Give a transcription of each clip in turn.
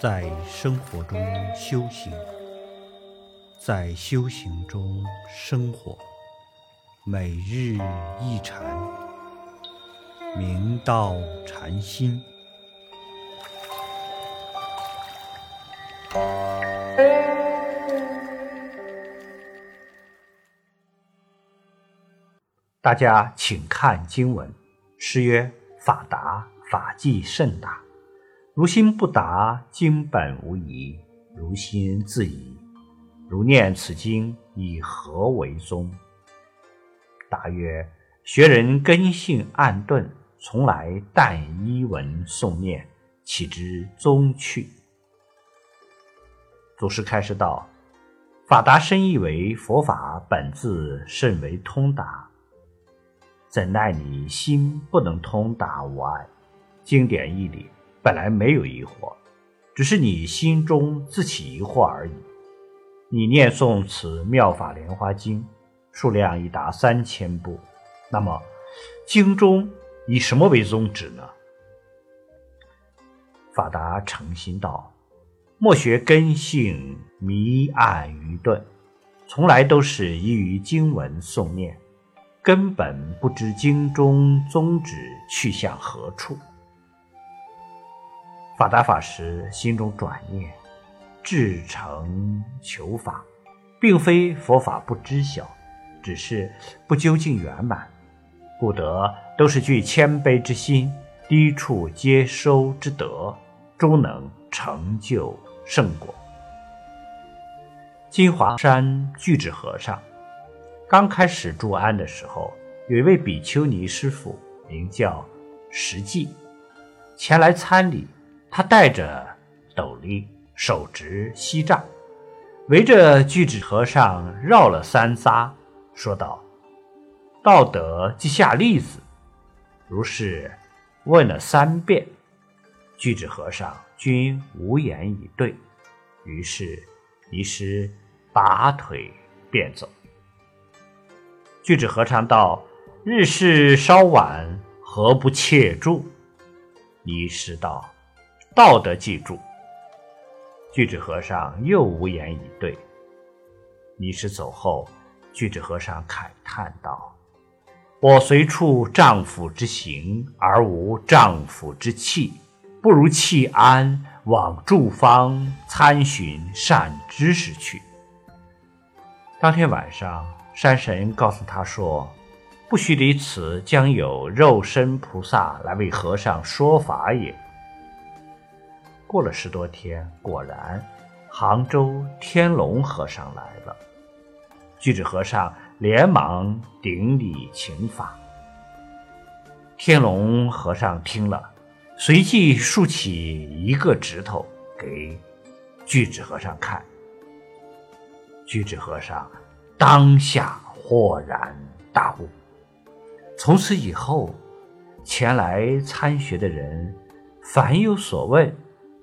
在生活中修行，在修行中生活，每日一禅，明道禅心。大家请看经文。诗曰：“法达，法纪甚大。如心不达，经本无疑。如心自疑，如念此经，以何为宗？”答曰：“学人根性暗钝，从来但依文诵念，岂知宗趣？”祖师开示道：“法达深意为佛法本自甚为通达。”怎奈你心不能通达无碍，经典义理本来没有疑惑，只是你心中自起疑惑而已。你念诵此妙法莲花经，数量已达三千部，那么经中以什么为宗旨呢？法达诚心道：莫学根性迷暗愚钝，从来都是依于经文诵念。根本不知经中宗旨去向何处。法达法师心中转念，至诚求法，并非佛法不知晓，只是不究竟圆满，故得都是具谦卑之心，低处接收之德，终能成就圣果。金华山巨智和尚。刚开始住安的时候，有一位比丘尼师傅，名叫石寂，前来参礼。他戴着斗笠，手执锡杖，围着巨智和尚绕了三匝，说道：“道德即下例子。”如是问了三遍，巨智和尚均无言以对。于是尼师拔腿便走。巨智和尚道：“日事稍晚，何不切住？”尼师道：“道德记住。”巨智和尚又无言以对。尼师走后，巨智和尚慨叹道：“我随处丈夫之行，而无丈夫之气，不如弃安，往住方参寻善知识去。”当天晚上。山神告诉他说：“不须离此，将有肉身菩萨来为和尚说法也。”过了十多天，果然，杭州天龙和尚来了。巨智和尚连忙顶礼请法。天龙和尚听了，随即竖起一个指头给巨智和尚看。巨智和尚。当下豁然大悟，从此以后，前来参学的人，凡有所问，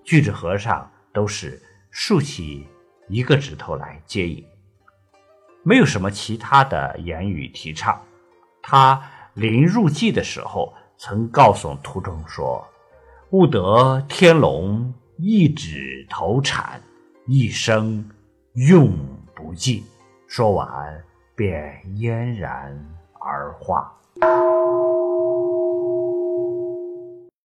巨智和尚都是竖起一个指头来接引，没有什么其他的言语提倡。他临入寂的时候，曾告诉徒众说：“悟得天龙一指头禅，一生永不尽。”说完，便嫣然而化。